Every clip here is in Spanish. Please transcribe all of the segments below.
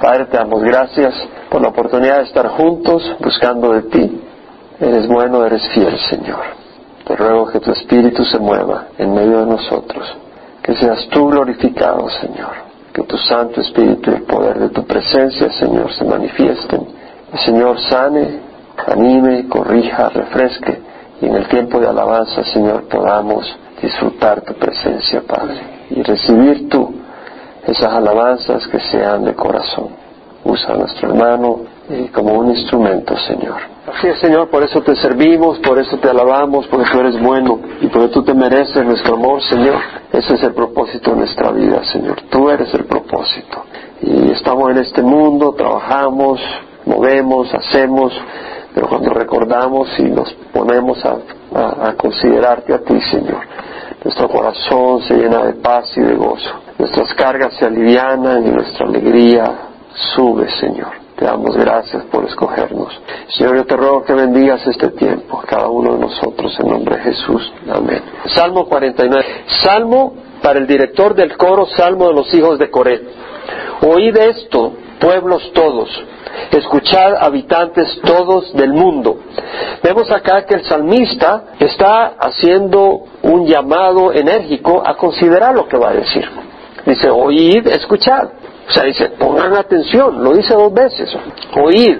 Padre, te damos gracias por la oportunidad de estar juntos buscando de ti. Eres bueno, eres fiel, Señor. Te ruego que tu Espíritu se mueva en medio de nosotros. Que seas tú glorificado, Señor. Que tu Santo Espíritu y el poder de tu presencia, Señor, se manifiesten. Señor sane, anime, corrija, refresque. Y en el tiempo de alabanza, Señor, podamos disfrutar tu presencia, Padre. Y recibir tú esas alabanzas que sean de corazón. Usa a nuestro hermano como un instrumento, Señor. Así es, Señor, por eso te servimos, por eso te alabamos, porque tú eres bueno y porque tú te mereces nuestro amor, Señor. Ese es el propósito de nuestra vida, Señor. Tú eres el propósito. Y estamos en este mundo, trabajamos, movemos, hacemos, pero cuando recordamos y nos ponemos a, a considerarte a ti, Señor, nuestro corazón se llena de paz y de gozo. Nuestras cargas se alivianan y nuestra alegría sube, Señor. Te damos gracias por escogernos. Señor, yo te ruego que bendigas este tiempo, cada uno de nosotros, en nombre de Jesús. Amén. Salmo 49. Salmo para el director del coro, Salmo de los hijos de Coré. Oíd esto, pueblos todos. Escuchad, habitantes todos del mundo. Vemos acá que el salmista está haciendo un llamado enérgico a considerar lo que va a decir. Dice, oíd, escuchad. O sea, dice, pongan atención, lo dice dos veces. Oíd.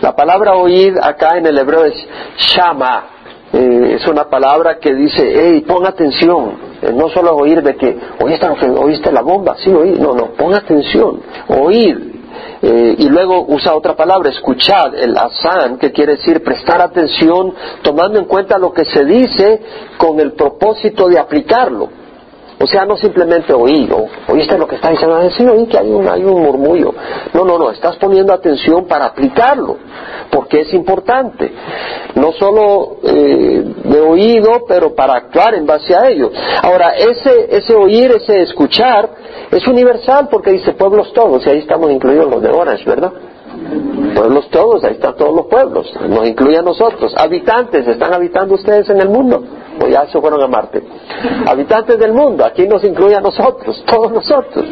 La palabra oíd acá en el hebreo es shama. Eh, es una palabra que dice, hey, pon atención. Eh, no solo oír de que, oíste, oíste la bomba, sí, oí. No, no, pon atención. Oíd. Eh, y luego usa otra palabra, escuchad, el asan, que quiere decir prestar atención, tomando en cuenta lo que se dice con el propósito de aplicarlo. O sea, no simplemente oír, o oíste lo que está diciendo, sí, oí que hay un, hay un murmullo. No, no, no, estás poniendo atención para aplicarlo, porque es importante. No solo eh, de oído, pero para actuar en base a ello. Ahora, ese, ese oír, ese escuchar, es universal porque dice pueblos todos, y ahí estamos incluidos los de Orange, ¿verdad? Pueblos todos, ahí están todos los pueblos, nos incluye a nosotros. Habitantes, ¿están habitando ustedes en el mundo? Ya se fueron a Marte. Habitantes del mundo, aquí nos incluye a nosotros, todos nosotros.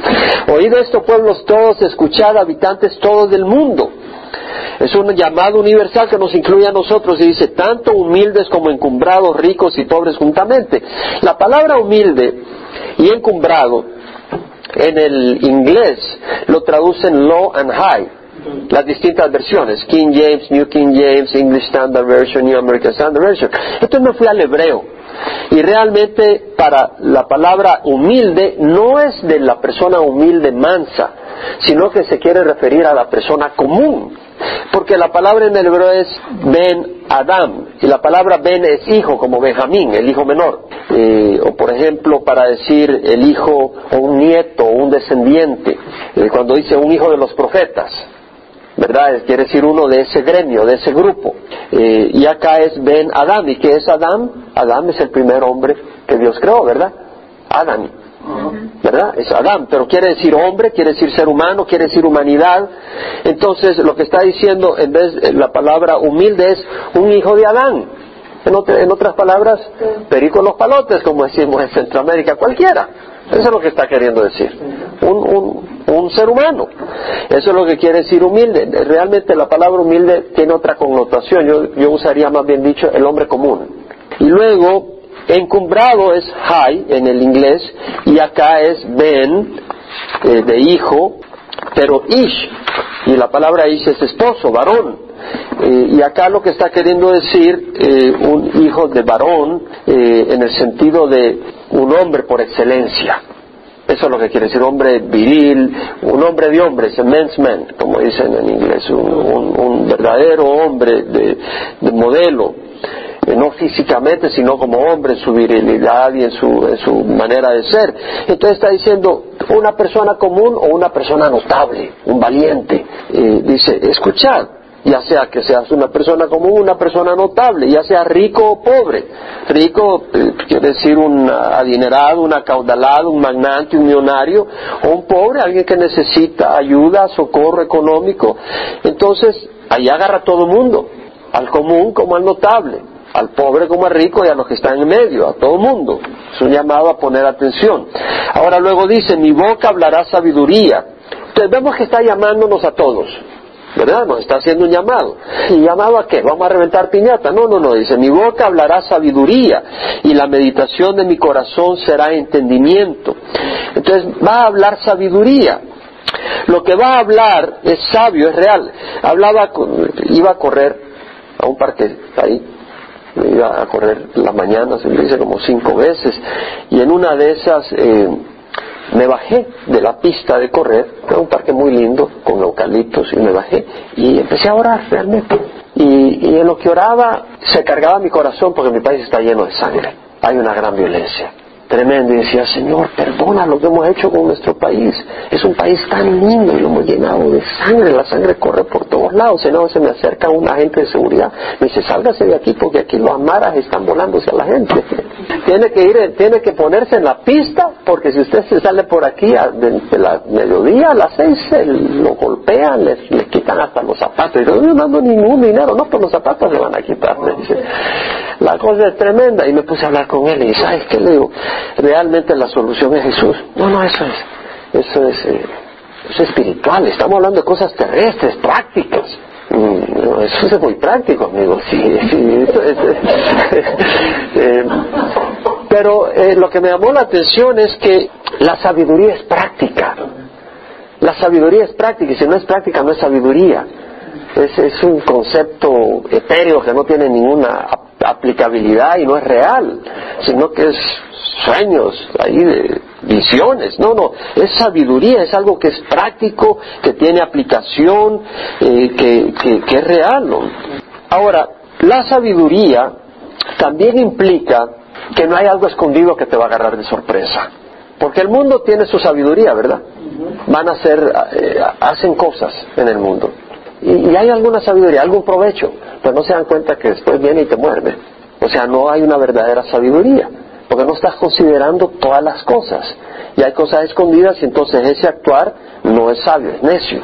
Oído esto, pueblos todos, escuchad, habitantes todos del mundo. Es un llamado universal que nos incluye a nosotros y dice, tanto humildes como encumbrados, ricos y pobres juntamente. La palabra humilde y encumbrado en el inglés lo traducen low and high las distintas versiones, King James, New King James, English Standard Version, New American Standard Version. Entonces me fui al hebreo. Y realmente para la palabra humilde no es de la persona humilde mansa, sino que se quiere referir a la persona común. Porque la palabra en el hebreo es Ben Adam, y la palabra Ben es hijo, como Benjamín, el hijo menor. Eh, o por ejemplo, para decir el hijo o un nieto o un descendiente, eh, cuando dice un hijo de los profetas, ¿verdad? Quiere decir uno de ese gremio, de ese grupo. Eh, y acá es Ben Adam. ¿Y qué es Adam? Adam es el primer hombre que Dios creó, ¿verdad? Adam. ¿Verdad? Es Adam, pero quiere decir hombre, quiere decir ser humano, quiere decir humanidad. Entonces, lo que está diciendo, en vez de la palabra humilde, es un hijo de Adán. En, otras palabras, perico los palotes, como decimos en Centroamérica, cualquiera. Eso es lo que está queriendo decir. Un, un, ser humano. Eso es lo que quiere decir humilde. Realmente la palabra humilde tiene otra connotación. Yo, yo usaría más bien dicho el hombre común. Y luego, encumbrado es high en el inglés y acá es ben, eh, de hijo, pero ish. Y la palabra ish es esposo, varón. Eh, y acá lo que está queriendo decir eh, un hijo de varón en el sentido de un hombre por excelencia. Eso es lo que quiere decir hombre viril, un hombre de hombres, a men's man, como dicen en inglés, un, verdadero hombre de, modelo, eh, no físicamente, sino como hombre en su virilidad y en su, en su manera de ser. Entonces está diciendo una persona común o una persona notable, un valiente. Eh, dice, escuchad, ya sea que seas una persona común, una persona notable, ya sea rico o pobre. Rico eh, quiere decir un adinerado, un acaudalado, un magnate, un millonario, o un pobre, alguien que necesita ayuda, socorro económico. Entonces, ahí agarra a todo mundo, al común como al notable, al pobre como al rico y a los que están en medio, a todo el mundo. Es un llamado a poner atención. Ahora luego dice, mi boca hablará sabiduría Entonces vemos que está llamándonos a todos. ¿Verdad? Nos está haciendo un llamado. ¿Y llamado a qué? ¿Vamos a reventar piñata? No, no, no. Dice, mi boca hablará sabiduría y la meditación de mi corazón será entendimiento. Entonces va a hablar sabiduría. Lo que va a hablar es sabio, es real. Hablaba, iba a correr a un parque ahí, iba a correr las mañanas, se lo hice como cinco veces, y en una de esas eh, me bajé de la pista de correr, era un parque muy lindo, con eucaliptos, y me bajé y empecé a orar realmente. Y, y en lo que oraba se cargaba mi corazón porque mi país está lleno de sangre, hay una gran violencia tremendo y decía, Señor, perdona lo que hemos hecho con nuestro país. Es un país tan lindo y lo hemos llenado de sangre, la sangre corre por todos lados. Señor, se me acerca un agente de seguridad, me dice, sálgase de aquí porque aquí los amaras están volándose a la gente. tiene que ir, tiene que ponerse en la pista porque si usted se sale por aquí de, la mediodía a las seis, lo golpean, les, quitan hasta los zapatos. Y yo no mando ningún dinero, no, por pues los zapatos le van a quitar. Me dice, la cosa es tremenda. Y me puse a hablar con él y ¿sabes qué le digo? Realmente la solución es Jesús. No, no, eso es, eso es, eh, eso es espiritual. Estamos hablando de cosas terrestres, prácticas. Mm, eso es muy práctico, amigo. Sí, sí, eso es, eh, pero eh, lo que me llamó la atención es que la sabiduría es práctica. La sabiduría es práctica y si no es práctica no es sabiduría. Es, es un concepto etéreo que no tiene ninguna aplicabilidad y no es real, sino que es sueños, ahí de visiones. No, no, es sabiduría, es algo que es práctico, que tiene aplicación, eh, que, que, es real. Ahora, la sabiduría también implica que no hay algo escondido que te va a agarrar de sorpresa. Porque el mundo tiene su sabiduría, ¿verdad? Van a hacer, eh, hacen cosas en el mundo. Y, hay alguna sabiduría, algún provecho, pero no se dan cuenta que después viene y te muerde. O sea, no hay una verdadera sabiduría porque no estás considerando todas las cosas. Y hay cosas escondidas y entonces ese actuar no es sabio, es necio.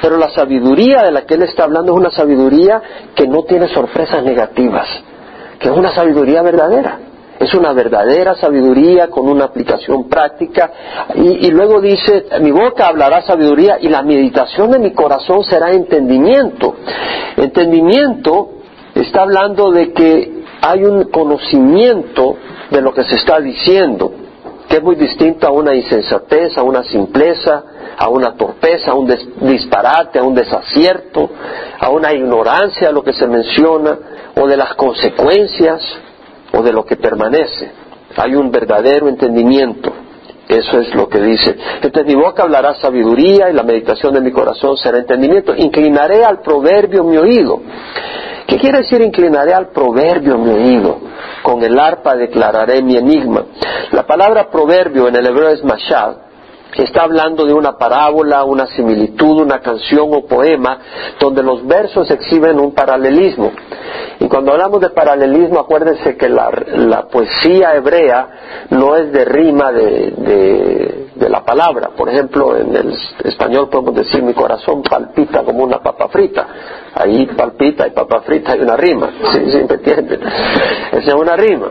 Pero la sabiduría de la que él está hablando es una sabiduría que no tiene sorpresas negativas, que es una sabiduría verdadera. Es una verdadera sabiduría con una aplicación práctica. Y, luego dice, mi boca hablará sabiduría y la meditación de mi corazón será entendimiento. Entendimiento está hablando de que hay un conocimiento de lo que se está diciendo, que es muy distinto a una insensatez, a una simpleza, a una torpeza, a un disparate, a un desacierto, a una ignorancia de lo que se menciona, o de las consecuencias, o de lo que permanece. Hay un verdadero entendimiento. Eso es lo que dice. Entonces mi boca hablará sabiduría y la meditación de mi corazón será entendimiento. Inclinaré al proverbio mi oído. ¿Qué quiere decir inclinaré al proverbio mi oído? Con el arpa declararé mi enigma. La palabra proverbio en el hebreo es mashal, está hablando de una parábola, una similitud, una canción o poema, donde los versos exhiben un paralelismo. Y cuando hablamos de paralelismo, acuérdense que la, poesía hebrea no es de rima de, de, la palabra. Por ejemplo, en el español podemos decir mi corazón palpita como una papa frita. Ahí palpita y papa frita hay una rima. ¿Sí, sí me entienden? Esa es una rima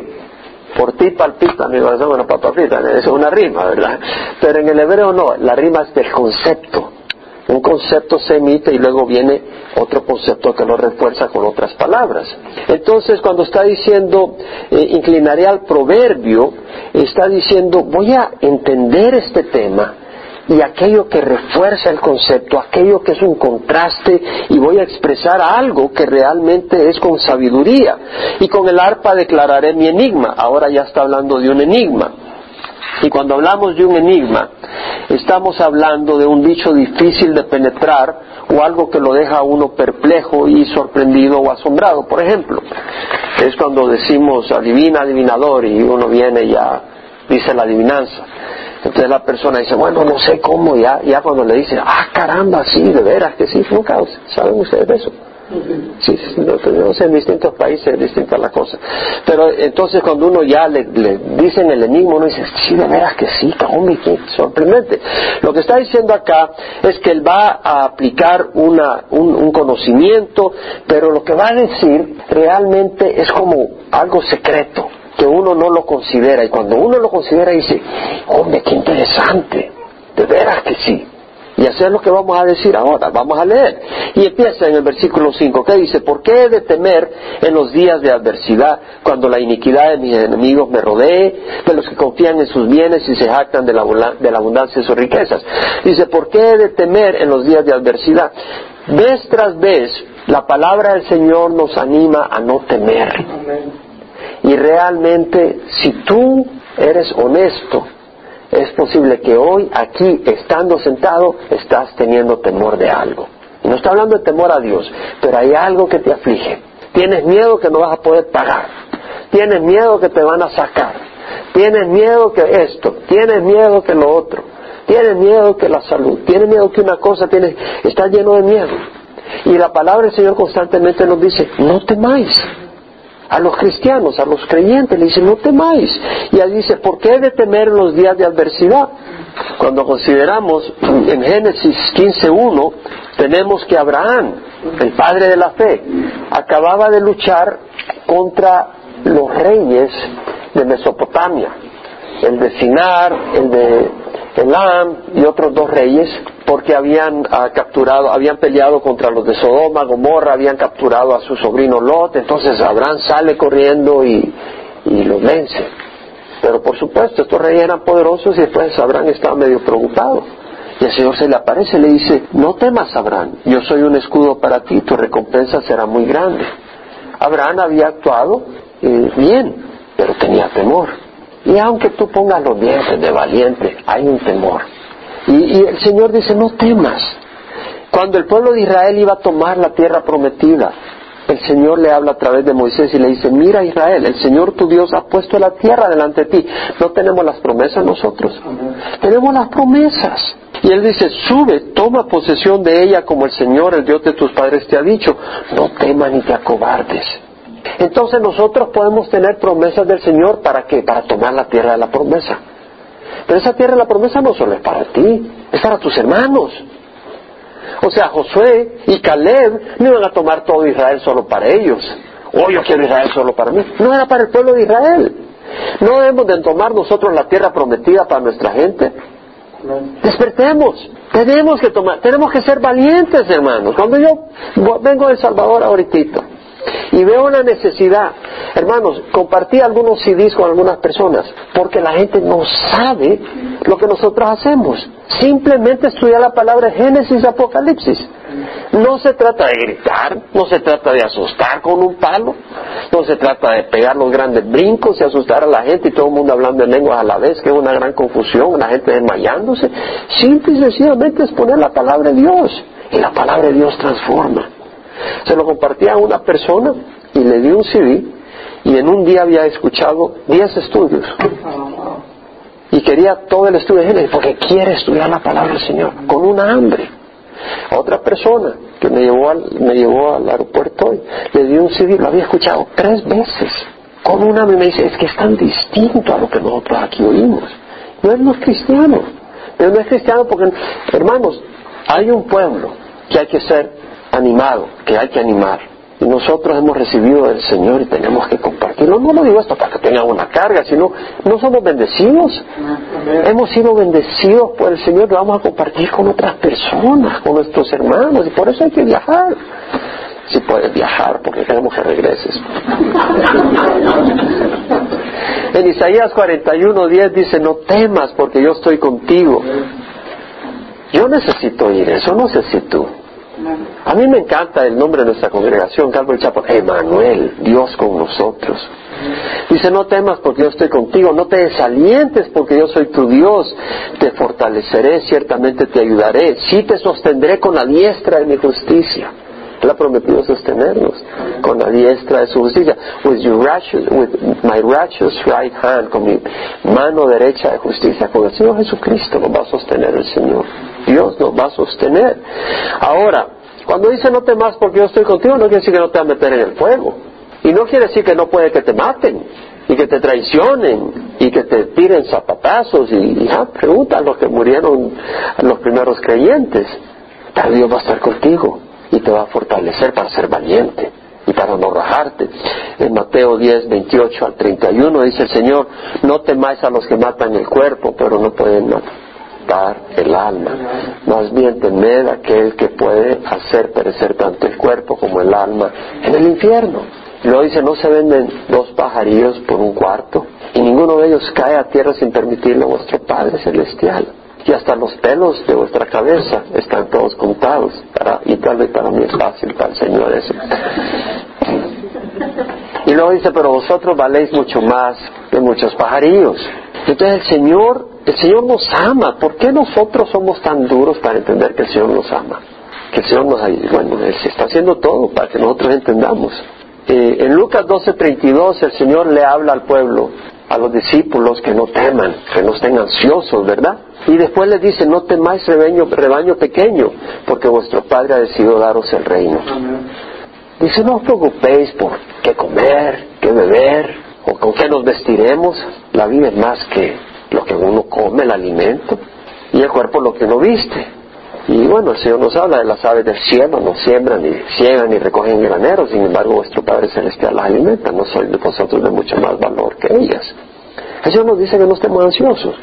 por ti palpita mi corazón una papa frita, es una rima, ¿verdad? Pero en el hebreo no, la rima es del concepto. Un concepto se emite y luego viene otro concepto que lo refuerza con otras palabras. Entonces, cuando está diciendo, eh, inclinaré al proverbio, está diciendo, voy a entender este tema y aquello que refuerza el concepto, aquello que es un contraste y voy a expresar algo que realmente es con sabiduría. Y con el arpa declararé mi enigma. Ahora ya está hablando de un enigma. Y cuando hablamos de un enigma, estamos hablando de un dicho difícil de penetrar o algo que lo deja a uno perplejo y sorprendido o asombrado. Por ejemplo, es cuando decimos adivina, adivinador y uno viene y ya dice la adivinanza. Entonces la persona dice, bueno, no sé cómo, ya, ya cuando le dice, ah, caramba, sí, de veras que sí, nunca saben ustedes de eso. Sí, no, sé, en distintos países es distinta la cosa. Pero entonces cuando uno ya le, le dicen el enigma, uno dice, sí, de veras que sí, cabrón, qué sorprendente. Lo que está diciendo acá es que él va a aplicar una, un, un conocimiento, pero lo que va a decir realmente es como algo secreto que uno no lo considera. Y cuando uno lo considera dice, hombre, qué interesante, de veras que sí. Y eso es lo que vamos a decir ahora, vamos a leer. Y empieza en el versículo 5, que dice, ¿por qué he de temer en los días de adversidad, cuando la iniquidad de mis enemigos me rodee, de los que confían en sus bienes y se jactan de la, de la abundancia de sus riquezas? Dice, ¿por qué he de temer en los días de adversidad? Vez tras vez, la palabra del Señor nos anima a no temer. Y realmente, si tú eres honesto, es posible que hoy aquí, estando sentado, estás teniendo temor de algo. No está hablando de temor a Dios, pero hay algo que te aflige. Tienes miedo que no vas a poder pagar. Tienes miedo que te van a sacar. Tienes miedo que esto. Tienes miedo que lo otro. Tienes miedo que la salud. Tienes miedo que una cosa. Tienes, está lleno de miedo. Y la palabra del Señor constantemente nos dice, no temáis a los cristianos, a los creyentes, le dice, no temáis. Y ahí dice, ¿por qué he de temer en los días de adversidad? Cuando consideramos en Génesis 15.1, tenemos que Abraham, el padre de la fe, acababa de luchar contra los reyes de Mesopotamia, el de Sinar, el de Elam y otros dos reyes, porque habían ah, capturado, habían peleado contra los de Sodoma, Gomorra, habían capturado a su sobrino Lot, entonces Abraham sale corriendo y, y los vence. Pero por supuesto, estos reyes eran poderosos y después Abraham estaba medio preocupado. Y el Señor se le aparece y le dice, no temas Abraham, yo soy un escudo para ti, tu recompensa será muy grande. Abraham había actuado eh, bien, pero tenía temor. Y aunque tú pongas los dientes de valiente, hay un temor. Y, el Señor dice, no temas. Cuando el pueblo de Israel iba a tomar la tierra prometida, el Señor le habla a través de Moisés y le dice, mira Israel, el Señor tu Dios ha puesto la tierra delante de ti. No tenemos las promesas nosotros, tenemos las promesas. Y él dice, sube, toma posesión de ella como el Señor, el Dios de tus padres te ha dicho, no temas ni te acobardes. Entonces nosotros podemos tener promesas del Señor para qué? Para tomar la tierra de la promesa. Pero esa tierra de la promesa no solo es para ti, es para tus hermanos. O sea, Josué y Caleb no iban a tomar todo Israel solo para ellos. O yo quiero Israel solo para mí. No era para el pueblo de Israel. No debemos de tomar nosotros la tierra prometida para nuestra gente. Despertemos. Tenemos que tomar, tenemos que ser valientes, hermanos. Cuando yo vengo de Salvador ahorita y veo una necesidad. Hermanos, compartí algunos CDs con algunas personas porque la gente no sabe lo que nosotros hacemos. Simplemente estudiar la palabra Génesis, Apocalipsis. No se trata de gritar, no se trata de asustar con un palo, no se trata de pegar los grandes brincos y asustar a la gente y todo el mundo hablando en lenguas a la vez, que es una gran confusión, la gente desmayándose. Simple y sencillamente es poner la palabra de Dios y la palabra de Dios transforma. Se lo compartía a una persona y le di un CD y en un día había escuchado 10 estudios. Y quería todo el estudio de Génesis porque quiere estudiar la palabra del Señor con una hambre. Otra persona que me llevó al, me llevó al aeropuerto hoy, le di un CD, lo había escuchado tres veces. Con una me dice, es que es tan distinto a lo que nosotros aquí oímos. No es los cristianos. Pero no es cristiano porque, hermanos, hay un pueblo que hay que ser animado, que hay que animar. Y nosotros hemos recibido del Señor y tenemos que compartirlo. No lo digo esto para que tengan una carga, sino no somos bendecidos. Hemos sido bendecidos por el Señor y vamos a compartir con otras personas, con nuestros hermanos. Y por eso hay que viajar. Si puedes viajar, porque queremos que regreses. en Isaías 41.10 dice, no temas porque yo estoy contigo. Yo necesito ir, eso no sé si tú. A mí me encanta el nombre de nuestra congregación, Calvary Chapo, Emanuel, Dios con nosotros. Dice, no temas porque yo estoy contigo, no te desalientes porque yo soy tu Dios, te fortaleceré, ciertamente te ayudaré, sí te sostendré con la diestra de mi justicia. Él ha prometido sostenernos con la diestra de su justicia. With, your righteous, with my righteous right hand, con mi mano derecha de justicia, con el Señor Jesucristo nos va a sostener el Señor. Dios nos va a sostener. Ahora, cuando dice no temas porque yo estoy contigo, no quiere decir que no te va a meter en el fuego. Y no quiere decir que no puede que te maten y que te traicionen y que te tiren zapatazos y, ya, pregunta a los que murieron, a los primeros creyentes. Pero Dios va a estar contigo y te va a fortalecer para ser valiente y para no rajarte. En Mateo 10, 28 al 31 dice el Señor, no temáis a los que matan el cuerpo, pero no pueden matar el alma. Más bien temed aquel que puede hacer perecer tanto el cuerpo como el alma en el infierno. Luego dice, no se venden dos pajarillos por un cuarto, y ninguno de ellos cae a tierra sin permitirlo a vuestro Padre Celestial. Y hasta los pelos de vuestra cabeza están todos contados. Para, y tal vez para mí es fácil, para el Señor eso. Y luego dice, pero vosotros valéis mucho más que muchos pajarillos. Entonces el Señor, el Señor nos ama. ¿Por qué nosotros somos tan duros para entender que el Señor nos ama? Que el Señor nos bueno, Él se está haciendo todo para que nosotros entendamos. Eh, en Lucas 12:32 el Señor le habla al pueblo, a los discípulos que no teman, que no estén ansiosos, ¿verdad? Y después les dice, no temáis rebaño, rebaño pequeño, porque vuestro Padre ha decidido daros el reino. Dice, no os preocupéis por qué comer, qué beber, o con qué nos vestiremos. La vida es más que lo que uno come, el alimento, y el cuerpo lo que uno viste. Y bueno, el Señor nos habla de las aves del cielo, no siembran ni ciegan ni recogen graneros, sin embargo vuestro Padre Celestial las alimenta, no sois vosotros de mucho más valor que ellas. El Señor nos dice que no estemos ansiosos.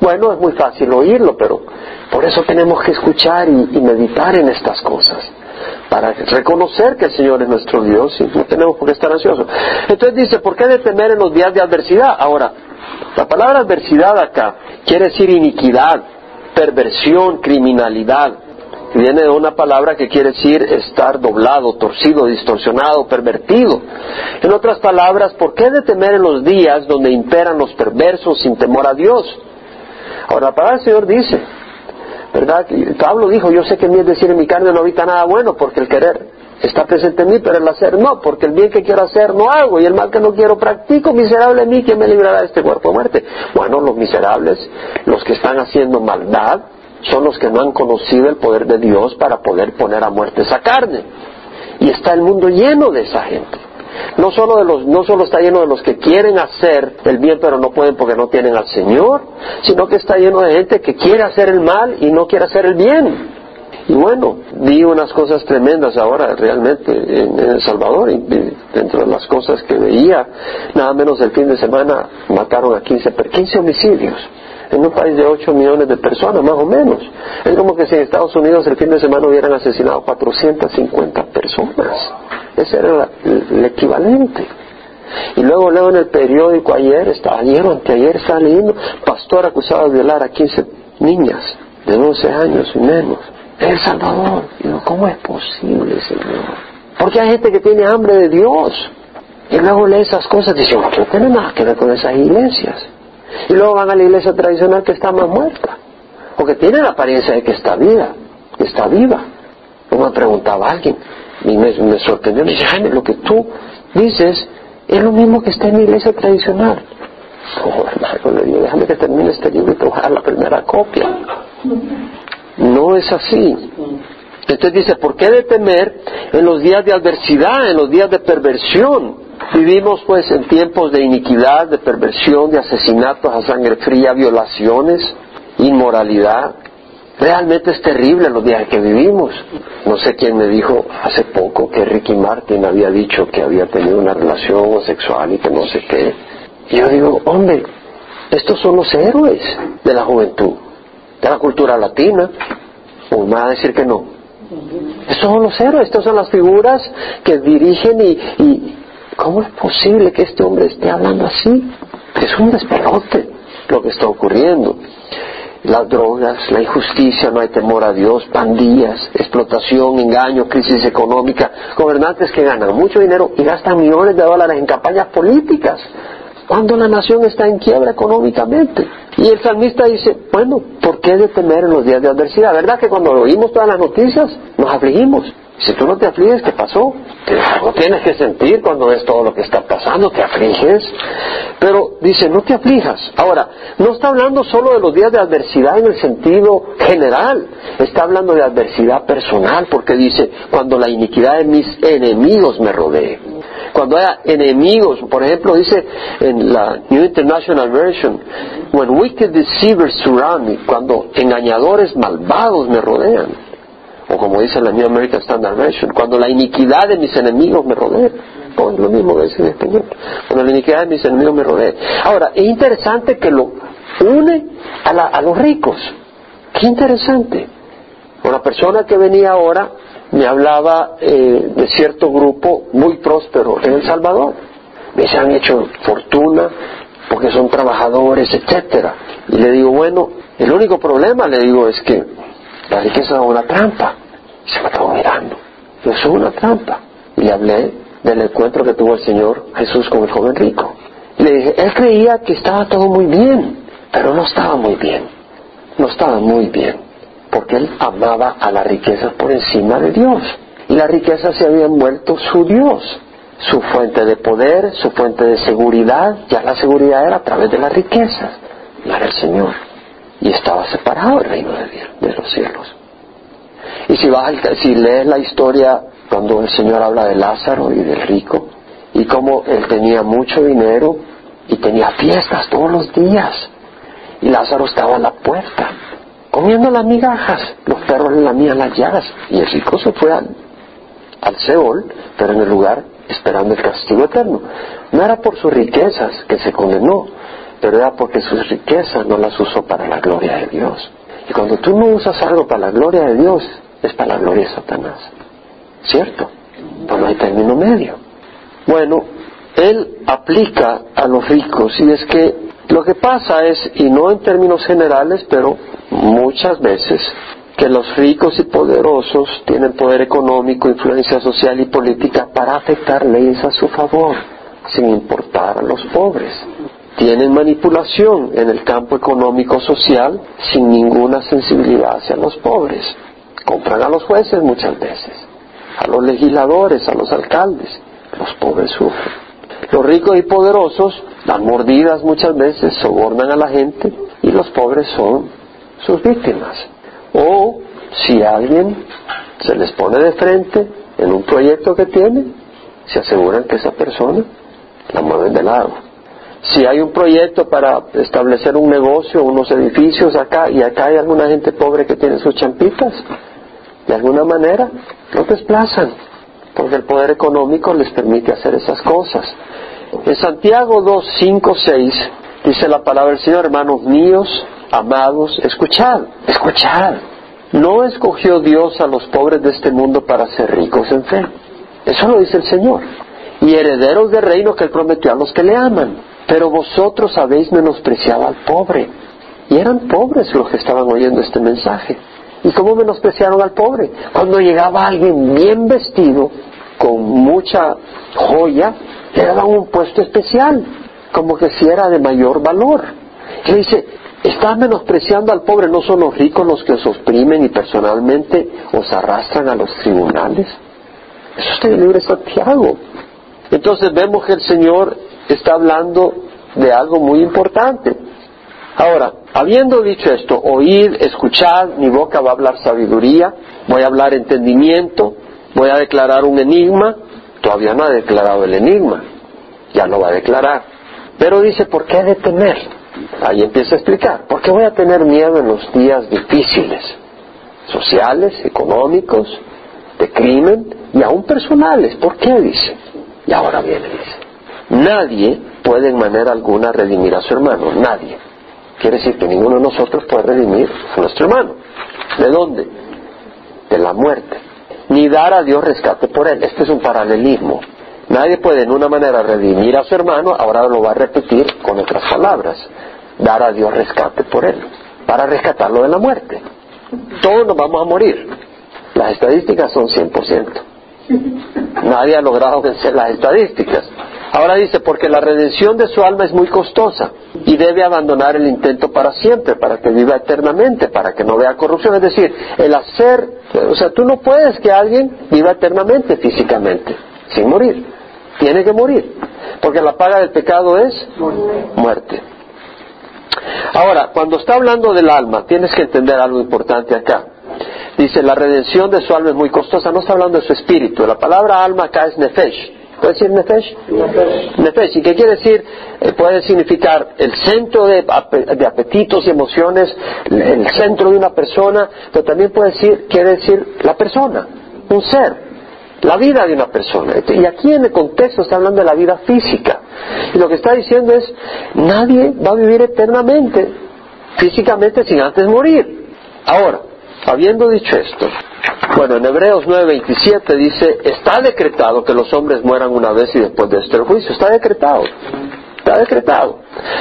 Bueno, es muy fácil oírlo, pero por eso tenemos que escuchar y, y meditar en estas cosas para reconocer que el Señor es nuestro Dios y no tenemos por qué estar ansiosos. Entonces dice, ¿por qué de temer en los días de adversidad? Ahora, la palabra adversidad acá quiere decir iniquidad, perversión, criminalidad. Viene de una palabra que quiere decir estar doblado, torcido, distorsionado, pervertido. En otras palabras, ¿por qué de temer en los días donde imperan los perversos sin temor a Dios? Ahora, la palabra del Señor dice, ¿verdad? Pablo dijo, yo sé que en mí es decir en mi carne no habita nada bueno porque el querer está presente en mí, pero el hacer no, porque el bien que quiero hacer no hago y el mal que no quiero practico, miserable en mí, ¿quién me librará de este cuerpo de muerte? Bueno, los miserables, los que están haciendo maldad, son los que no han conocido el poder de Dios para poder poner a muerte esa carne. Y está el mundo lleno de esa gente. No solo, de los, no solo está lleno de los que quieren hacer el bien pero no pueden porque no tienen al Señor, sino que está lleno de gente que quiere hacer el mal y no quiere hacer el bien. Y bueno, vi unas cosas tremendas ahora realmente en, El Salvador y dentro de las cosas que veía, nada menos el fin de semana mataron a 15, 15 homicidios en un país de 8 millones de personas, más o menos. Es como que si en Estados Unidos el fin de semana hubieran asesinado 450 personas. Ese era el, equivalente. Y luego leo en el periódico ayer, estaba ayer o anteayer, estaba leyendo, pastor acusado de violar a 15 niñas de 12 años y menos. En El Salvador. Y digo, ¿cómo es posible, Señor? Porque hay gente que tiene hambre de Dios. Y luego lee esas cosas y dice, no, no tiene nada que ver con esas iglesias. Y luego van a la iglesia tradicional que está más muerta. Porque tiene la apariencia de que está viva. Que está viva. Yo me preguntaba a alguien, y me, sorprendió, me dice, Jaime, lo que tú dices es lo mismo que está en la iglesia tradicional. Oh, hermano, le digo, déjame que termine este libro y te voy a dar la primera copia. No es así. Entonces dice, ¿por qué de temer en los días de adversidad, en los días de perversión? Vivimos pues en tiempos de iniquidad, de perversión, de asesinatos a sangre fría, violaciones, inmoralidad. Realmente es terrible los días que vivimos. No sé quién me dijo hace poco que Ricky Martin había dicho que había tenido una relación homosexual y que no sé qué. Y yo digo, hombre, estos son los héroes de la juventud, de la cultura latina. ¿O me va a decir que no? Estos son los héroes, estas son las figuras que dirigen y, y ¿cómo es posible que este hombre esté hablando así? Es un despelote lo que está ocurriendo las drogas, la injusticia, no hay temor a Dios, pandillas, explotación, engaño, crisis económica, gobernantes que ganan mucho dinero y gastan millones de dólares en campañas políticas, cuando la nación está en quiebra económicamente. Y el salmista dice, bueno, ¿por qué de temer en los días de adversidad? ¿Verdad que cuando oímos todas las noticias nos afligimos? Si tú no te afliges, ¿qué pasó? Algo tienes que sentir cuando ves todo lo que está pasando, te afliges. Pero dice, no te aflijas. Ahora, no está hablando solo de los días de adversidad en el sentido general, está hablando de adversidad personal, porque dice, cuando la iniquidad de mis enemigos me rodee. Cuando haya enemigos, por ejemplo, dice en la New International Version, when wicked deceivers surround me, cuando engañadores malvados me rodean o como dice la New American Standard Version, cuando la iniquidad de mis enemigos me rodee. Oh, es lo mismo que dice en español. Cuando la iniquidad de mis enemigos me rodee. Ahora, es interesante que lo une a, los ricos. Qué interesante. Una persona que venía ahora hablaba eh, de cierto grupo muy próspero en El Salvador. Me se han hecho fortuna porque son trabajadores, etcétera. Y le digo, bueno, el único problema, le digo, es que la riqueza es una trampa. Se me estaba mirando. Yo soy una trampa. Y le hablé del encuentro que tuvo el Señor Jesús con el joven rico. Le dije, él creía que estaba todo muy bien, pero no estaba muy bien. No estaba muy bien, porque él amaba a la riqueza por encima de Dios. Y la riqueza se había vuelto su Dios, su fuente de poder, su fuente de seguridad. Ya la seguridad era a través de las riquezas, no era el Señor. Y estaba separado el reino de, Dios, de los cielos. Y si, vas, si lees la historia cuando el Señor habla de Lázaro y del rico, y cómo él tenía mucho dinero y tenía fiestas todos los días, y Lázaro estaba a la puerta, comiendo las migajas, los perros le lamían las llagas, y el rico se fue al, Seol, pero en el lugar esperando el castigo eterno. No era por sus riquezas que se condenó, pero era porque sus riquezas no las usó para la gloria de Dios. Y cuando tú no usas algo para la gloria de Dios, es para la gloria de Satanás. ¿Cierto? Pues no hay término medio. Bueno, él aplica a los ricos y es que lo que pasa es, y no en términos generales, pero muchas veces, que los ricos y poderosos tienen poder económico, influencia social y política para afectar leyes a su favor, sin importar a los pobres. Tienen manipulación en el campo económico social sin ninguna sensibilidad hacia los pobres. Compran a los jueces muchas veces, a los legisladores, a los alcaldes. Los pobres sufren. Los ricos y poderosos dan mordidas muchas veces, sobornan a la gente y los pobres son sus víctimas. O si alguien se les pone de frente en un proyecto que tiene, se aseguran que esa persona la mueven de lado. Si hay un proyecto para establecer un negocio, unos edificios acá, y acá hay alguna gente pobre que tiene sus champitas, de alguna manera los desplazan, porque el poder económico les permite hacer esas cosas. En Santiago 2, 5, 6 dice la palabra del Señor, hermanos míos, amados, escuchad, escuchad. No escogió Dios a los pobres de este mundo para ser ricos en fe. Eso lo dice el Señor. Y herederos del reino que Él prometió a los que le aman. Pero vosotros habéis menospreciado al pobre. Y eran pobres los que estaban oyendo este mensaje. ¿Y cómo menospreciaron al pobre? Cuando llegaba alguien bien vestido, con mucha joya, le daban un puesto especial, como que si era de mayor valor. Y dice, estás menospreciando al pobre, ¿no son los ricos los que os oprimen y personalmente os arrastran a los tribunales? Eso está en el libro Santiago. Entonces vemos que el Señor está hablando de algo muy importante. Ahora, habiendo dicho esto, oíd, escuchad, mi boca va a hablar sabiduría, voy a hablar entendimiento, voy a declarar un enigma, todavía no ha declarado el enigma, ya lo va a declarar. Pero dice, ¿por qué he de temer? Ahí empieza a explicar, ¿por qué voy a tener miedo en los días difíciles? Sociales, económicos, de crimen y aún personales. ¿Por qué? Dice. Y ahora viene, dice. Nadie puede en manera alguna redimir a su hermano, nadie. Quiere decir que ninguno de nosotros puede redimir a nuestro hermano. ¿De dónde? De la muerte. Ni dar a Dios rescate por él. Este es un paralelismo. Nadie puede en una manera redimir a su hermano, ahora lo va a repetir con otras palabras. Dar a Dios rescate por él, para rescatarlo de la muerte. Todos nos vamos a morir. Las estadísticas son 100%. Nadie ha logrado vencer las estadísticas. Ahora dice, porque la redención de su alma es muy costosa y debe abandonar el intento para siempre, para que viva eternamente, para que no vea corrupción. Es decir, el hacer, o sea, tú no puedes que alguien viva eternamente físicamente, sin morir. Tiene que morir, porque la paga del pecado es muerte. Ahora, cuando está hablando del alma, tienes que entender algo importante acá. Dice, la redención de su alma es muy costosa, no está hablando de su espíritu. La palabra alma acá es nefesh. ¿Puede decir nefesh? Nefesh. ¿Y qué quiere decir? Eh, puede significar el centro de, de, apetitos y emociones, el centro de una persona, pero también puede decir, quiere decir la persona, un ser, la vida de una persona. Y aquí en el contexto está hablando de la vida física. Y lo que está diciendo es, nadie va a vivir eternamente, físicamente, sin antes morir. Ahora, Habiendo dicho esto, bueno, en Hebreos 9:27 dice, está decretado que los hombres mueran una vez y después de esto el juicio. Está decretado. Está decretado.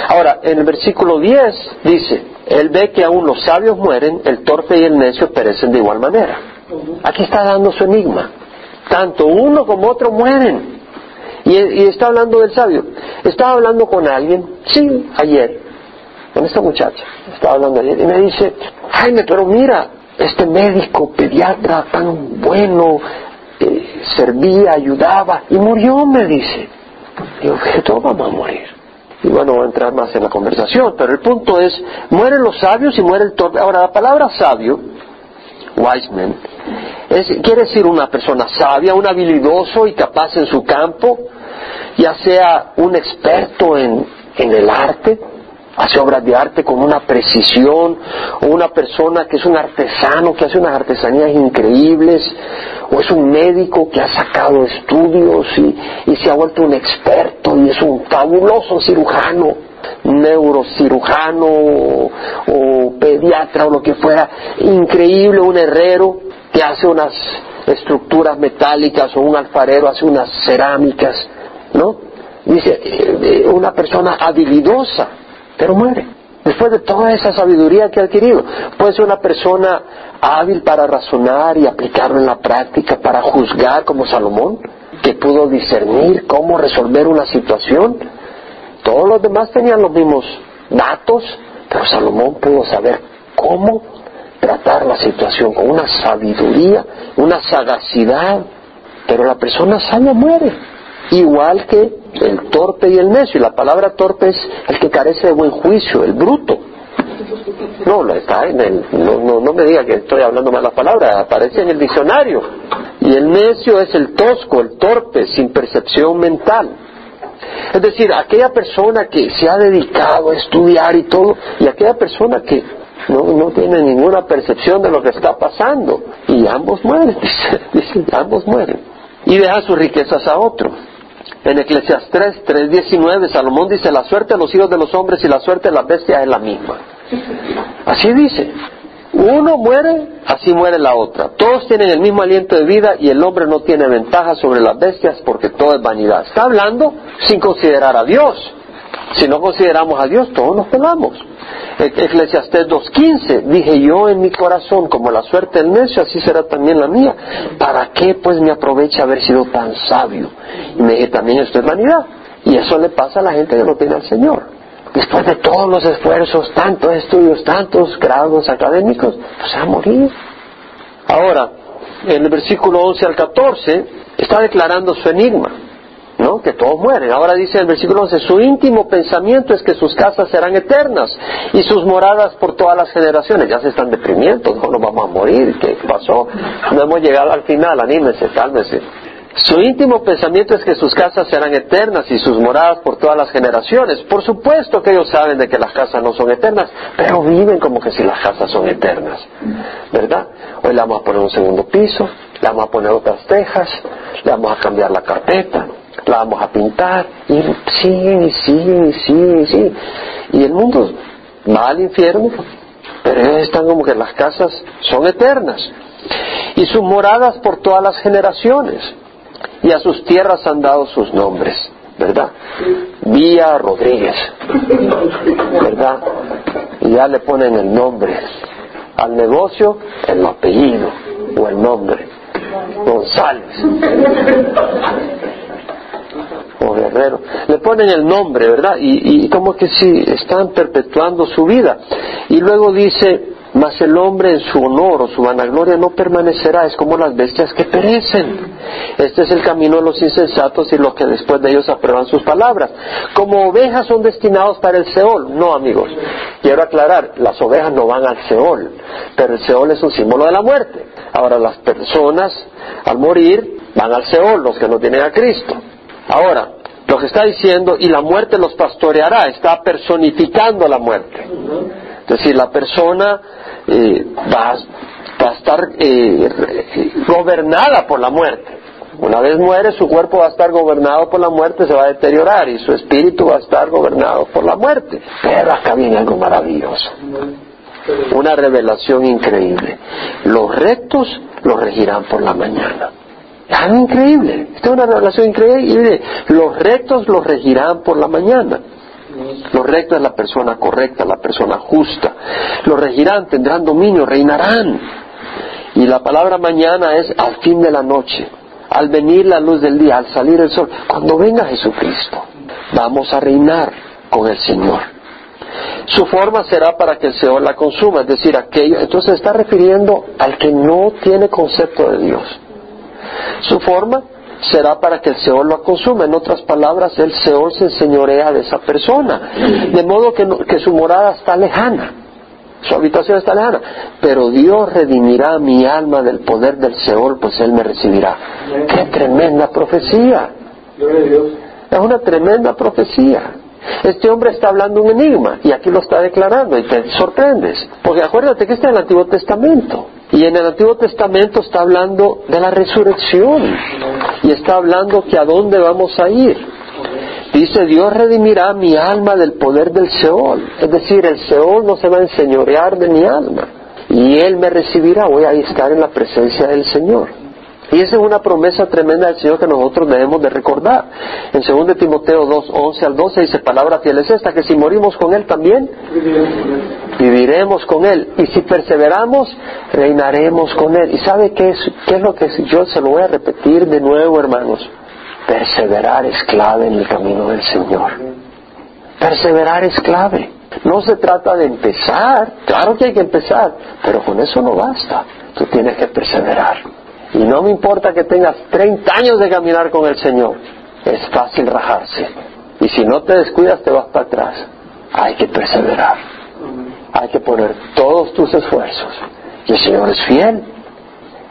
Ahora, en el versículo 10 dice, Él ve que aún los sabios mueren, el torpe y el necio perecen de igual manera. Aquí está dando su enigma. Tanto uno como otro mueren. Y, y está hablando del sabio. Estaba hablando con alguien, sí, ayer, con esta muchacha. Estaba hablando ayer y me dice, Jaime, pero mira, este médico pediatra tan bueno, eh, servía, ayudaba y murió, me dice. Digo, todos vamos a morir. Y bueno, voy a entrar más en la conversación, pero el punto es, mueren los sabios y muere el torpe. Ahora, la palabra sabio, wise man, es, quiere decir una persona sabia, un habilidoso y capaz en su campo, ya sea un experto en, en el arte, hace obras de arte con una precisión, o una persona que es un artesano que hace unas artesanías increíbles, o es un médico que ha sacado estudios y, se ha vuelto un experto y es un fabuloso cirujano, neurocirujano o, o pediatra o lo que fuera, increíble, un herrero que hace unas estructuras metálicas o un alfarero hace unas cerámicas, ¿no? Dice, eh, eh, una persona habilidosa, pero muere. Después de toda esa sabiduría que ha adquirido, puede ser una persona hábil para razonar y aplicarlo en la práctica, para juzgar como Salomón, que pudo discernir cómo resolver una situación. Todos los demás tenían los mismos datos, pero Salomón pudo saber cómo tratar la situación con una sabiduría, una sagacidad. Pero la persona sabia muere, igual que el torpe y el necio. Y la palabra torpe es el que carece de buen juicio, el bruto. No, está en el, no, no, me diga que estoy hablando malas palabras, aparece en el diccionario. Y el necio es el tosco, el torpe, sin percepción mental. Es decir, aquella persona que se ha dedicado a estudiar y todo, y aquella persona que no, no tiene ninguna percepción de lo que está pasando. Y ambos mueren, dice, ambos mueren. Y deja sus riquezas a otro. En Eclesiastes 3.19 Salomón dice, la suerte de los hijos de los hombres y la suerte de las bestias es la misma. Así dice. Uno muere, así muere la otra. Todos tienen el mismo aliento de vida y el hombre no tiene ventaja sobre las bestias porque todo es vanidad. Está hablando sin considerar a Dios. Si no consideramos a Dios, todos nos pelamos. Eclesiastés 2.15, dije yo en mi corazón, como la suerte del necio, así será también la mía. ¿Para qué pues me aprovecha haber sido tan sabio? Y me dije, también esto es vanidad. Y eso le pasa a la gente que no tiene al Señor. Después de todos los esfuerzos, tantos estudios, tantos grados académicos, pues a morir. Ahora, en el versículo 11 al 14, está declarando su enigma. ¿No? Que todos mueren. Ahora dice el versículo 11, su íntimo pensamiento es que sus casas serán eternas y sus moradas por todas las generaciones. Ya se están deprimiendo, no nos vamos a morir, ¿qué pasó? No hemos llegado al final, anímese, cálmese. Su íntimo pensamiento es que sus casas serán eternas y sus moradas por todas las generaciones. Por supuesto que ellos saben de que las casas no son eternas, pero viven como que si las casas son eternas, ¿verdad? Hoy le vamos a poner un segundo piso, le vamos a poner otras tejas, le vamos a cambiar la carpeta, la vamos a pintar, y sí, sí, sí, sí. Y el mundo va al infierno, pero están como que las casas son eternas. Y sus moradas por todas las generaciones. Y a sus tierras han dado sus nombres, ¿verdad? Vía Rodríguez, ¿verdad? Y ya le ponen el nombre. Al negocio, el apellido o el nombre. González Le ponen el nombre, ¿verdad? Y, como que si están perpetuando su vida. Y luego dice, mas el hombre en su honor o su vanagloria no permanecerá, es como las bestias que perecen. Este es el camino de los insensatos y los que después de ellos aprueban sus palabras. Como ovejas son destinados para el Seol. No, amigos. Quiero aclarar, las ovejas no van al Seol, pero el Seol es un símbolo de la muerte. Ahora las personas al morir van al Seol, los que no tienen a Cristo. Ahora, lo que está diciendo, y la muerte los pastoreará, está personificando la muerte. Es decir, la persona eh, va, a estar eh, gobernada por la muerte. Una vez muere, su cuerpo va a estar gobernado por la muerte, se va a deteriorar y su espíritu va a estar gobernado por la muerte. Pero acá viene algo maravilloso. Una revelación increíble. Los rectos los regirán por la mañana. Algo increíble. Esta es una revelación increíble. Los rectos los regirán por la mañana. Los rectos es la persona correcta, la persona justa. Los regirán, tendrán dominio, reinarán. Y la palabra mañana es al fin de la noche, al venir la luz del día, al salir el sol. Cuando venga Jesucristo, vamos a reinar con el Señor. Su forma será para que el Señor la consuma, es decir, aquello. Entonces está refiriendo al que no tiene concepto de Dios. Su forma será para que el Seol lo consuma. En otras palabras, el Seol se enseñorea de esa persona. De modo que, que su morada está lejana. Su habitación está lejana. Pero Dios redimirá mi alma del poder del Seol, pues Él me recibirá. ¡Qué tremenda profecía! Es una tremenda profecía. Este hombre está hablando un enigma y aquí lo está declarando y te sorprendes. Porque acuérdate que está en el Antiguo Testamento. Y en el Antiguo Testamento está hablando de la resurrección y está hablando que a dónde vamos a ir. Dice, Dios redimirá mi alma del poder del Seol. Es decir, el Seol no se va a enseñorear de mi alma. Y Él me recibirá, voy a estar en la presencia del Señor. Y esa es una promesa tremenda del Señor que nosotros debemos de recordar. En 2 Timoteo 2, 11 al 12 dice, palabra fiel es esta, que si morimos con Él también, viviremos con Él. Y si perseveramos, reinaremos con Él. ¿Y sabe qué es, qué es lo que? Yo se lo voy a repetir de nuevo, hermanos. Perseverar es clave en el camino del Señor. Perseverar es clave. No se trata de empezar, claro que hay que empezar, pero con eso no basta. Tú tienes que perseverar. Y no me importa que tengas 30 años de caminar con el Señor. Es fácil rajarse. Y si no te descuidas te vas para atrás. Hay que perseverar. Hay que poner todos tus esfuerzos. Y el Señor es fiel.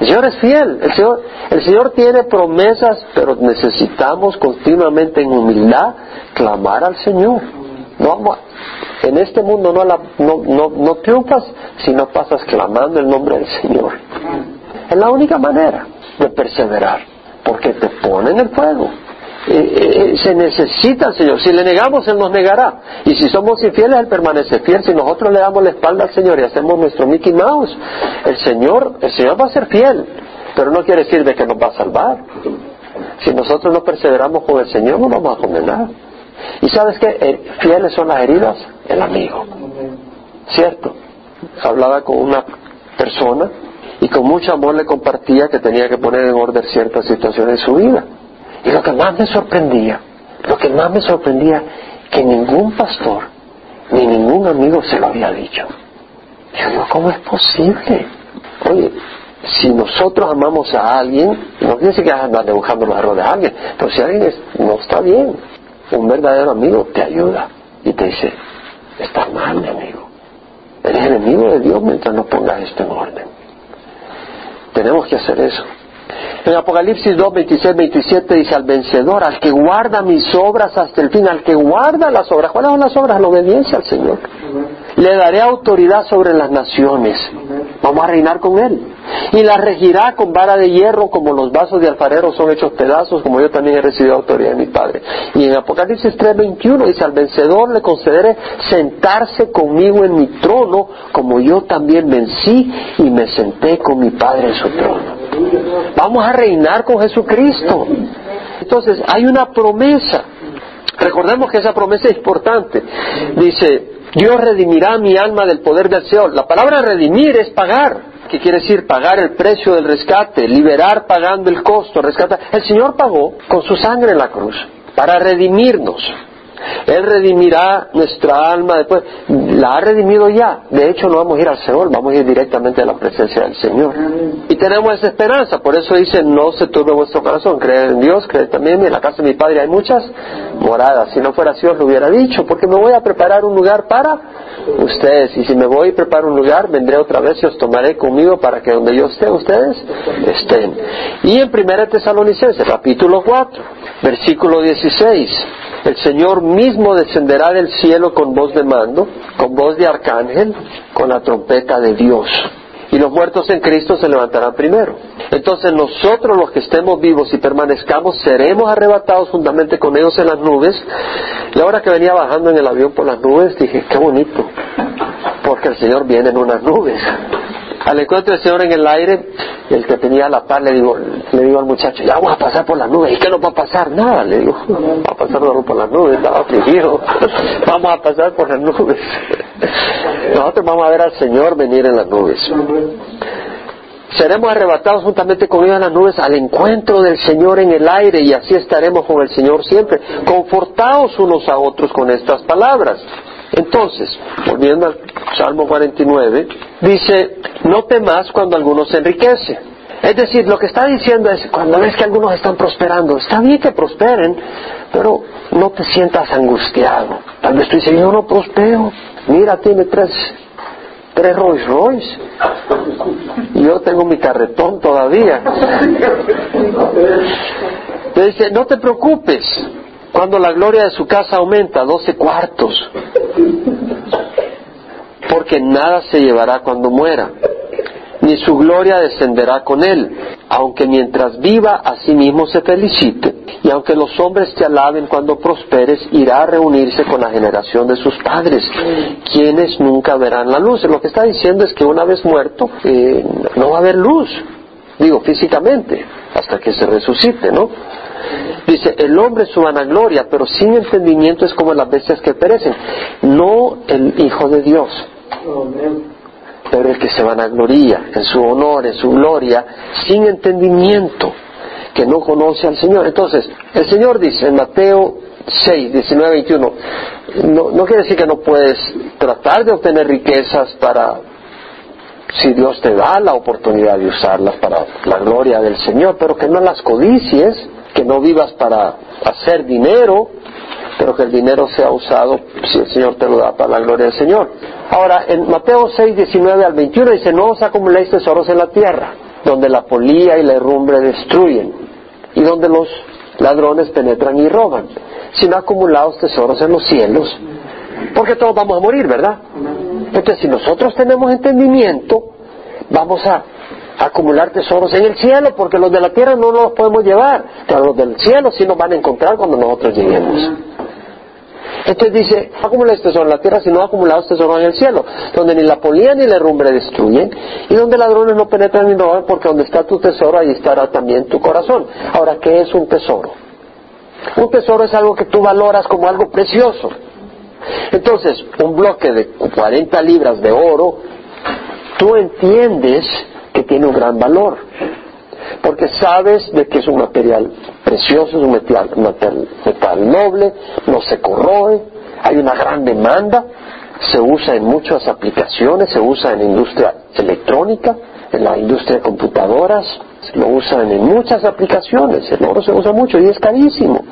El Señor es fiel. El Señor, el Señor tiene promesas, pero necesitamos continuamente en humildad clamar al Señor. No, en este mundo no, la, no, no, no triunfas si no pasas clamando el nombre del Señor. Es la única manera de perseverar, porque te pone en el fuego. se necesita al Señor. Si le negamos, Él nos negará. Y si somos infieles, Él permanece fiel. Si nosotros le damos la espalda al Señor y hacemos nuestro Mickey Mouse, el Señor, el Señor va a ser fiel. Pero no quiere decir de que nos va a salvar. Si nosotros no perseveramos con el Señor, no vamos a condenar. ¿Y sabes qué? Eh, fieles son las heridas, el amigo. ¿Cierto? Hablaba con una persona con mucho amor le compartía que tenía que poner en orden ciertas situaciones en su vida. Y lo que más me sorprendía, lo que más me sorprendía, que ningún pastor ni ningún amigo se lo había dicho. Yo digo, ¿cómo es posible? Oye, si nosotros amamos a alguien, no quiere decir que andar buscando los errores de alguien, pero si alguien no está bien, un verdadero amigo te ayuda y te dice, está mal mi amigo. Eres enemigo de Dios mientras no pongas esto en orden. Tenemos que hacer eso. En Apocalipsis 2, 26, 27 dice al vencedor, al que guarda mis obras hasta el fin, al que guarda las obras. ¿Cuáles son las obras? La obediencia al Señor. Le daré autoridad sobre las naciones. Vamos a reinar con Él. Y la regirá con vara de hierro como los vasos de alfarero son hechos pedazos, como yo también he recibido autoridad de mi Padre. Y en Apocalipsis 3, 21 dice, al vencedor le concederé sentarse conmigo en mi trono, como yo también vencí y me senté con mi Padre en su trono. Vamos a reinar con Jesucristo. Entonces, hay una promesa. Recordemos que esa promesa es importante. Dice, Dios redimirá mi alma del poder del Señor. La palabra redimir es pagar. ¿Qué quiere decir? Pagar el precio del rescate, liberar pagando el costo, rescatar. El Señor pagó con su sangre en la cruz para redimirnos. Él redimirá nuestra alma después. La ha redimido ya. De hecho, no vamos a ir al Señor, vamos a ir directamente a la presencia del Señor. Y tenemos esa esperanza. Por eso dice, no se turbe vuestro corazón. Creed en Dios, creed también en mí. En la casa de mi Padre hay muchas moradas. Si no fuera así, os lo hubiera dicho. Porque me voy a preparar un lugar para ustedes. Y si me voy a preparar un lugar, vendré otra vez y os tomaré conmigo para que donde yo esté, ustedes estén. Y en 1 Tesalonicenses, capítulo 4, versículo 16. El Señor mismo descenderá del cielo con voz de mando, con voz de arcángel, con la trompeta de Dios. Y los muertos en Cristo se levantarán primero. Entonces nosotros los que estemos vivos y permanezcamos seremos arrebatados juntamente con ellos en las nubes. La hora que venía bajando en el avión por las nubes dije, qué bonito porque el Señor viene en unas nubes. Al encuentro del Señor en el aire, el que tenía la paz le digo, le digo al muchacho, ya vamos a pasar por las nubes. ¿Y qué nos va a pasar? Nada, le digo, vamos a pasar por las nubes, estaba afligido. vamos a pasar por las nubes. Nosotros vamos a ver al Señor venir en las nubes. Seremos arrebatados juntamente con ellos en las nubes al encuentro del Señor en el aire y así estaremos con el Señor siempre, confortados unos a otros con estas palabras. Entonces, volviendo al Salmo 49, dice, no temas cuando alguno se enriquece. Es decir, lo que está diciendo es, cuando ves que algunos están prosperando, está bien que prosperen, pero no te sientas angustiado. Tal vez tú dices, yo no prospero. Mira, tiene tres, tres Rolls Royce. Y yo tengo mi carretón todavía. Te dice, no te preocupes, cuando la gloria de su casa aumenta, doce cuartos. Porque nada se llevará cuando muera, ni su gloria descenderá con él, aunque mientras viva a sí mismo se felicite, y aunque los hombres te alaben cuando prosperes, irá a reunirse con la generación de sus padres, quienes nunca verán la luz. Lo que está diciendo es que una vez muerto, eh, no va a haber luz, digo físicamente, hasta que se resucite, ¿no? Dice, el hombre es su vanagloria, pero sin entendimiento es como las bestias que perecen. No el Hijo de Dios, pero el que se vanagloria en su honor, en su gloria, sin entendimiento, que no conoce al Señor. Entonces, el Señor dice en Mateo 6, 19, 21, no, no quiere decir que no puedes tratar de obtener riquezas para si Dios te da la oportunidad de usarlas para la gloria del Señor, pero que no las codicies, que no vivas para hacer dinero, pero que el dinero sea usado si el Señor te lo da para la gloria del Señor. Ahora, en Mateo 6, 19 al 21 dice, no os acumuléis tesoros en la tierra, donde la polía y la herrumbre destruyen, y donde los ladrones penetran y roban, sino acumulados tesoros en los cielos, porque todos vamos a morir, ¿verdad? Entonces, si nosotros tenemos entendimiento, vamos a acumular tesoros en el cielo, porque los de la tierra no los podemos llevar, pero los del cielo sí nos van a encontrar cuando nosotros lleguemos. Entonces dice, no acumules tesoros en la tierra, sino acumulados tesoros en el cielo, donde ni la polía ni la herrumbre destruyen, y donde ladrones no penetran ni roban, porque donde está tu tesoro, ahí estará también tu corazón. Ahora, ¿qué es un tesoro? Un tesoro es algo que tú valoras como algo precioso. Entonces, un bloque de 40 libras de oro, tú entiendes que tiene un gran valor, porque sabes de que es un material precioso, es un metal, metal noble, no se corroe, hay una gran demanda, se usa en muchas aplicaciones, se usa en la industria electrónica, en la industria de computadoras, lo usan en muchas aplicaciones, el oro se usa mucho y es carísimo.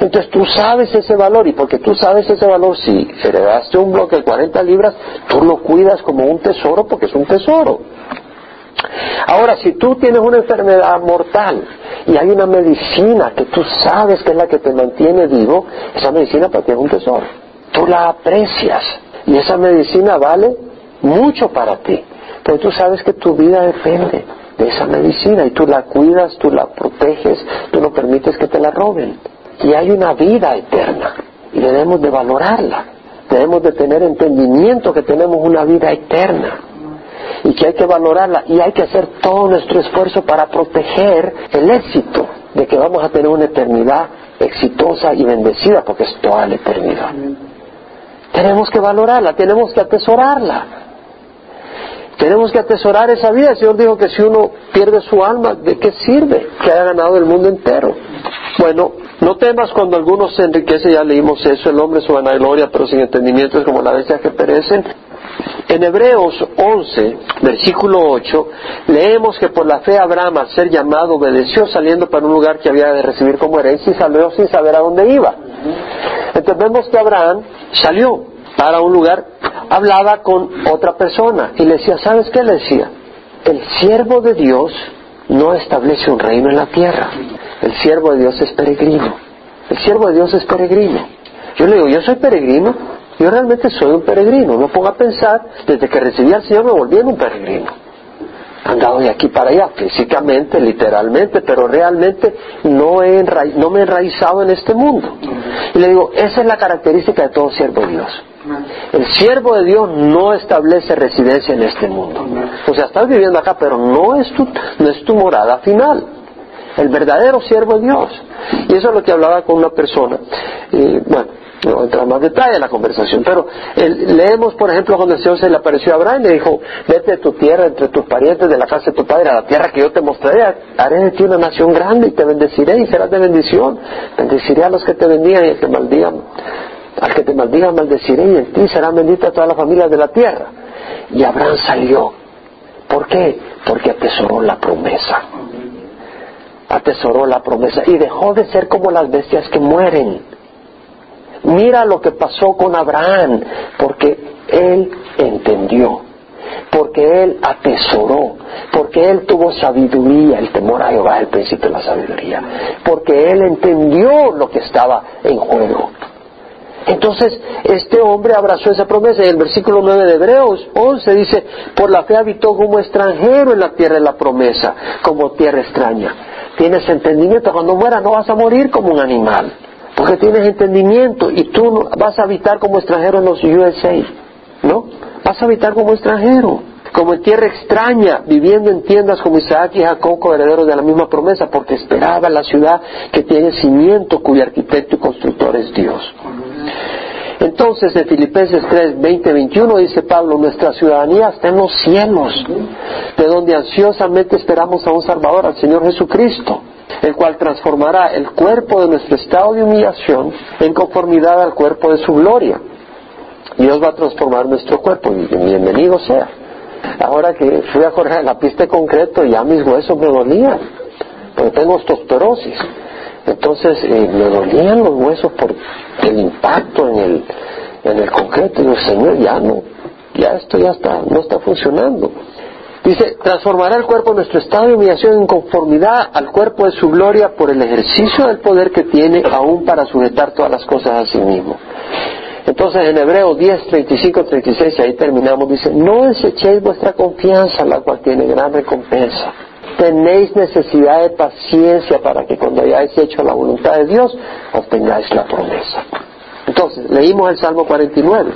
Entonces tú sabes ese valor y porque tú sabes ese valor, si heredaste un bloque de 40 libras, tú lo cuidas como un tesoro porque es un tesoro. Ahora, si tú tienes una enfermedad mortal y hay una medicina que tú sabes que es la que te mantiene vivo, esa medicina para ti es un tesoro. Tú la aprecias y esa medicina vale mucho para ti, pero tú sabes que tu vida depende de esa medicina y tú la cuidas, tú la proteges, tú no permites que te la roben. Y hay una vida eterna y debemos de valorarla, debemos de tener entendimiento que tenemos una vida eterna y que hay que valorarla y hay que hacer todo nuestro esfuerzo para proteger el éxito de que vamos a tener una eternidad exitosa y bendecida porque es toda la eternidad. Tenemos que valorarla, tenemos que atesorarla. Tenemos que atesorar esa vida. El Señor dijo que si uno pierde su alma, ¿de qué sirve que haya ganado el mundo entero? Bueno, no temas cuando alguno se enriquece, ya leímos eso, el hombre es su vanagloria, pero sin entendimiento es como la bestia que perecen. En Hebreos 11, versículo 8, leemos que por la fe Abraham, al ser llamado, obedeció saliendo para un lugar que había de recibir como herencia y salió sin saber a dónde iba. Entonces vemos que Abraham salió para un lugar, hablaba con otra persona y le decía, ¿sabes qué le decía? El siervo de Dios no establece un reino en la tierra. El siervo de Dios es peregrino. El siervo de Dios es peregrino. Yo le digo, yo soy peregrino. Yo realmente soy un peregrino. No ponga a pensar, desde que recibí al Señor me volví en un peregrino. Andado de aquí para allá, físicamente, literalmente, pero realmente no, no me he enraizado en este mundo. Y le digo, esa es la característica de todo siervo de Dios. El siervo de Dios no establece residencia en este mundo. O sea, estás viviendo acá, pero no es tu, no es tu morada final. El verdadero siervo de Dios. Y eso es lo que hablaba con una persona. bueno, no voy a entrar más detalle en la conversación, pero leemos, por ejemplo, cuando el Señor se le apareció a Abraham y le dijo, vete de tu tierra, entre tus parientes, de la casa de tu padre, a la tierra que yo te mostraré, haré de ti una nación grande y te bendeciré y serás de bendición. Bendeciré a los que te bendigan y al que maldigan, al que te maldigan maldeciré y en ti serán benditas todas las familias de la tierra. Y Abraham salió. ¿Por qué? Porque atesoró la promesa. Atesoró la promesa y dejó de ser como las bestias que mueren Mira lo que pasó con Abraham, porque él entendió, porque él atesoró, porque él tuvo sabiduría, el temor a Jehová el principio de la sabiduría, porque él entendió lo que estaba en juego. Entonces, este hombre abrazó esa promesa y el versículo 9 de Hebreos 11 dice, por la fe habitó como extranjero en la tierra de la promesa, como tierra extraña. Tienes entendimiento, cuando muera no vas a morir como un animal porque tienes entendimiento y tú vas a habitar como extranjero en los USA, ¿no? Vas a habitar como extranjero, como en tierra extraña, viviendo en tiendas como Isaac y Jacob, herederos de la misma promesa, porque esperaba la ciudad que tiene cimiento, cuyo arquitecto y constructor es Dios. Entonces, en Filipenses 3, 20, 21 dice Pablo, nuestra ciudadanía está en los cielos, de donde ansiosamente esperamos a un Salvador, al Señor Jesucristo el cual transformará el cuerpo de nuestro estado de humillación en conformidad al cuerpo de su gloria. Dios va a transformar nuestro cuerpo y bienvenido sea. Ahora que fui a correr la pista de concreto, ya mis huesos me dolían, porque tengo osteoporosis. Entonces eh, me dolían los huesos por el impacto en el, en el concreto. Y yo, Señor, ya no, ya esto ya está, no está funcionando. Dice, transformará el cuerpo nuestro estado de humillación en conformidad al cuerpo de su gloria por el ejercicio del poder que tiene aún para sujetar todas las cosas a sí mismo. Entonces en Hebreo 10, 35, 36, ahí terminamos, dice, no desechéis vuestra confianza, la cual tiene gran recompensa. Tenéis necesidad de paciencia para que cuando hayáis hecho la voluntad de Dios, obtengáis la promesa. Entonces, leímos el Salmo 49.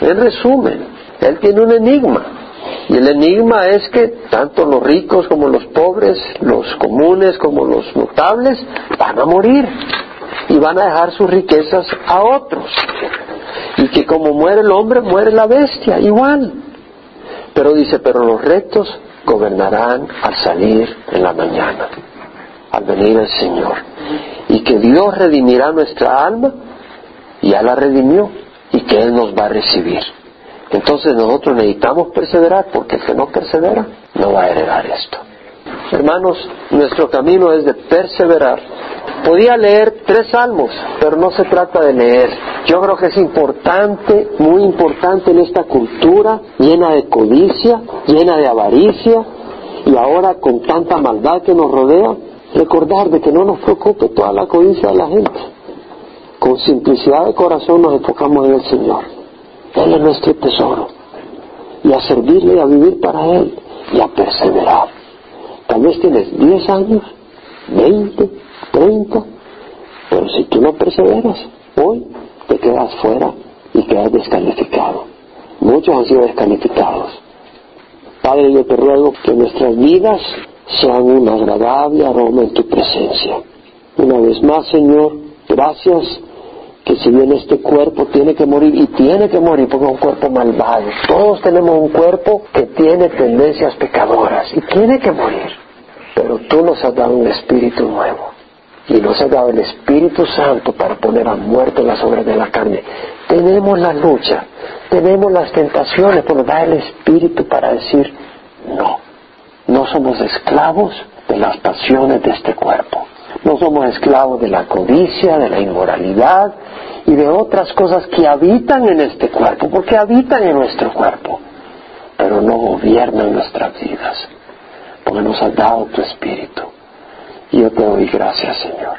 En resumen, él tiene un enigma. Y el enigma es que tanto los ricos como los pobres, los comunes como los notables, van a morir y van a dejar sus riquezas a otros. Y que como muere el hombre, muere la bestia, igual. Pero dice, pero los rectos gobernarán al salir en la mañana, al venir el Señor. Y que Dios redimirá nuestra alma, ya la redimió, y que Él nos va a recibir. Entonces nosotros necesitamos perseverar porque el que no persevera no va a heredar esto. Hermanos, nuestro camino es de perseverar. Podía leer tres salmos, pero no se trata de leer. Yo creo que es importante, muy importante en esta cultura llena de codicia, llena de avaricia y ahora con tanta maldad que nos rodea, recordar de que no nos preocupe toda la codicia de la gente. Con simplicidad de corazón nos enfocamos en el Señor él es nuestro tesoro. Y a servirle y a vivir para Él y a perseverar. Tal vez tienes 10 años, 20, 30, pero si tú no perseveras, hoy te quedas fuera y quedas descalificado. Muchos han sido descalificados. Padre, yo te ruego que nuestras vidas sean un agradable aroma en tu presencia. Una vez más, Señor, gracias que si bien este cuerpo tiene que morir y tiene que morir porque es un cuerpo malvado, todos tenemos un cuerpo que tiene tendencias pecadoras y tiene que morir, pero tú nos has dado un espíritu nuevo y nos has dado el Espíritu Santo para poner a muerte las obras de la carne. Tenemos la lucha, tenemos las tentaciones, pero da el Espíritu para decir no. No somos esclavos de las pasiones de este cuerpo. No somos esclavos de la codicia, de la inmoralidad y de otras cosas que habitan en este cuerpo, porque habitan en nuestro cuerpo, pero no gobiernan nuestras vidas, porque nos has dado tu espíritu. Y yo te doy gracias, Señor.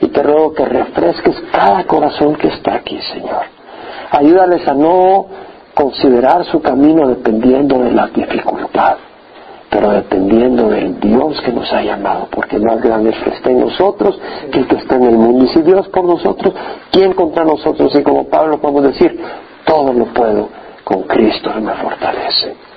Y te ruego que refresques cada corazón que está aquí, Señor. Ayúdales a no considerar su camino dependiendo de la dificultad pero dependiendo del Dios que nos ha llamado, porque más grande es que está en nosotros que el que está en el mundo. Y si Dios por nosotros, ¿quién contra nosotros? Y como Pablo podemos decir, todo lo puedo con Cristo que me fortalece.